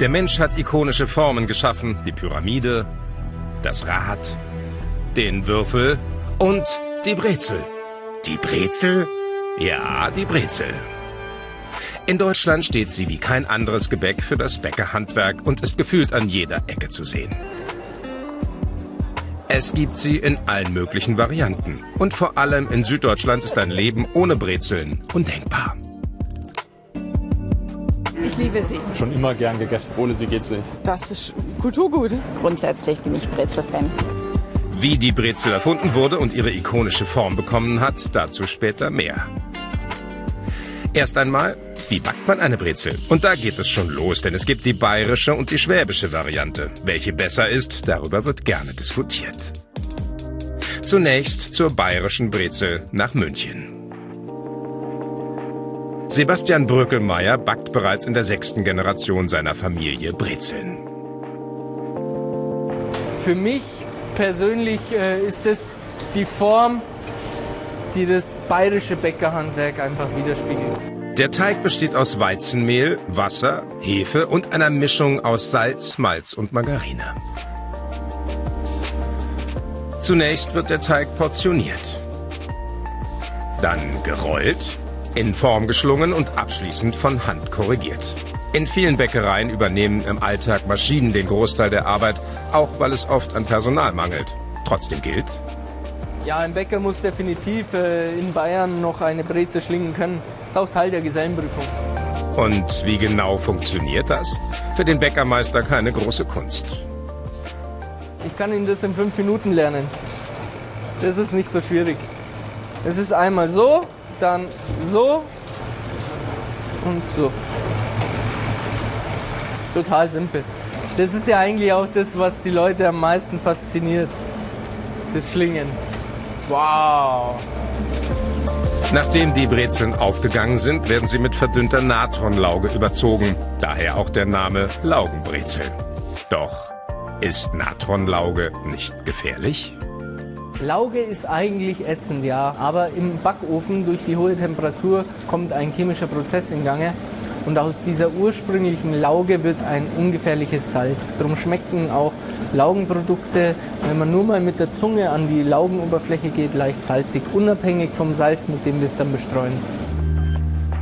Der Mensch hat ikonische Formen geschaffen, die Pyramide, das Rad, den Würfel und die Brezel. Die Brezel? Ja, die Brezel. In Deutschland steht sie wie kein anderes Gebäck für das Bäckerhandwerk und ist gefühlt an jeder Ecke zu sehen. Es gibt sie in allen möglichen Varianten. Und vor allem in Süddeutschland ist ein Leben ohne Brezeln undenkbar. Ich liebe sie. Schon immer gern gegessen. Ohne sie geht's nicht. Das ist Kulturgut. Grundsätzlich bin ich Brezel-Fan. Wie die Brezel erfunden wurde und ihre ikonische Form bekommen hat, dazu später mehr. Erst einmal, wie backt man eine Brezel? Und da geht es schon los, denn es gibt die bayerische und die schwäbische Variante. Welche besser ist, darüber wird gerne diskutiert. Zunächst zur bayerischen Brezel nach München. Sebastian Bröckelmeier backt bereits in der sechsten Generation seiner Familie Brezeln. Für mich persönlich äh, ist es die Form, die das bayerische Bäckerhandwerk einfach widerspiegelt. Der Teig besteht aus Weizenmehl, Wasser, Hefe und einer Mischung aus Salz, Malz und Margarine. Zunächst wird der Teig portioniert. Dann gerollt, in Form geschlungen und abschließend von Hand korrigiert. In vielen Bäckereien übernehmen im Alltag Maschinen den Großteil der Arbeit, auch weil es oft an Personal mangelt. Trotzdem gilt, Ja, ein Bäcker muss definitiv äh, in Bayern noch eine Brezel schlingen können. Das ist auch Teil der Gesellenprüfung. Und wie genau funktioniert das? Für den Bäckermeister keine große Kunst. Ich kann Ihnen das in fünf Minuten lernen. Das ist nicht so schwierig. Es ist einmal so, dann so und so. Total simpel. Das ist ja eigentlich auch das, was die Leute am meisten fasziniert. Das Schlingen. Wow. Nachdem die Brezeln aufgegangen sind, werden sie mit verdünnter Natronlauge überzogen. Daher auch der Name Laugenbrezel. Doch ist Natronlauge nicht gefährlich? Lauge ist eigentlich ätzend, ja. Aber im Backofen durch die hohe Temperatur kommt ein chemischer Prozess in Gange. Und aus dieser ursprünglichen Lauge wird ein ungefährliches Salz. Darum schmecken auch Laugenprodukte, wenn man nur mal mit der Zunge an die Laugenoberfläche geht, leicht salzig, unabhängig vom Salz, mit dem wir es dann bestreuen.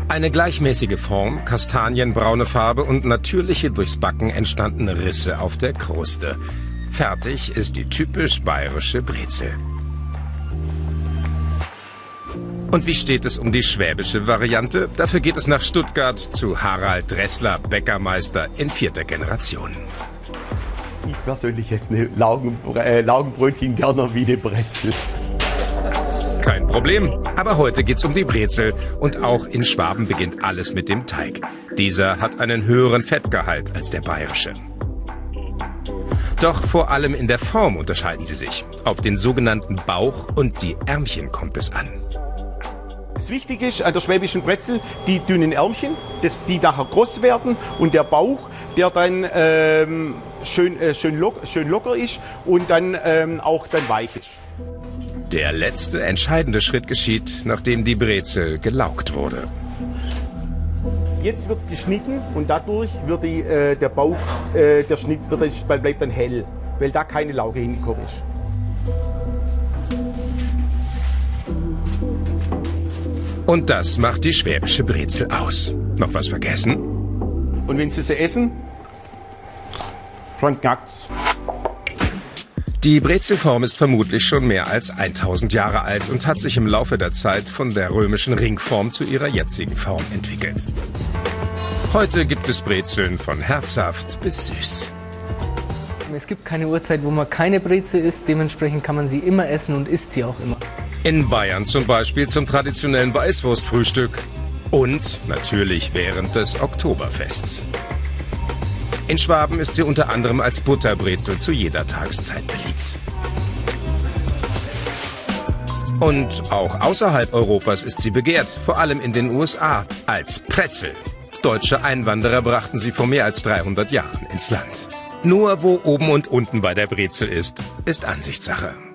Eine gleichmäßige Form, kastanienbraune Farbe und natürliche durchs Backen entstandene Risse auf der Kruste. Fertig ist die typisch bayerische Brezel. Und wie steht es um die schwäbische Variante? Dafür geht es nach Stuttgart zu Harald Dressler, Bäckermeister in vierter Generation. Ich persönlich esse eine Laugen, äh, Laugenbrötchen gerne wie eine Brezel. Kein Problem. Aber heute geht's um die Brezel. Und auch in Schwaben beginnt alles mit dem Teig. Dieser hat einen höheren Fettgehalt als der bayerische. Doch vor allem in der Form unterscheiden sie sich. Auf den sogenannten Bauch und die Ärmchen kommt es an. Das Wichtige ist an der schwäbischen Brezel die dünnen Ärmchen, dass die nachher groß werden und der Bauch, der dann ähm, schön, äh, schön, lock, schön locker ist und dann ähm, auch dann weich ist. Der letzte entscheidende Schritt geschieht, nachdem die Brezel gelaugt wurde. Jetzt wird es geschnitten und dadurch wird die, äh, der Bauch, äh, der Schnitt wird, bleibt dann hell, weil da keine Lauge hingekommen ist. Und das macht die schwäbische Brezel aus. Noch was vergessen? Und wenn Sie sie essen, dann knackt's. Die Brezelform ist vermutlich schon mehr als 1000 Jahre alt und hat sich im Laufe der Zeit von der römischen Ringform zu ihrer jetzigen Form entwickelt. Heute gibt es Brezeln von herzhaft bis süß. Es gibt keine Uhrzeit, wo man keine Brezel isst. Dementsprechend kann man sie immer essen und isst sie auch immer. In Bayern zum Beispiel zum traditionellen Weißwurstfrühstück und natürlich während des Oktoberfests. In Schwaben ist sie unter anderem als Butterbrezel zu jeder Tageszeit beliebt. Und auch außerhalb Europas ist sie begehrt, vor allem in den USA, als Pretzel. Deutsche Einwanderer brachten sie vor mehr als 300 Jahren ins Land. Nur wo oben und unten bei der Brezel ist, ist Ansichtssache.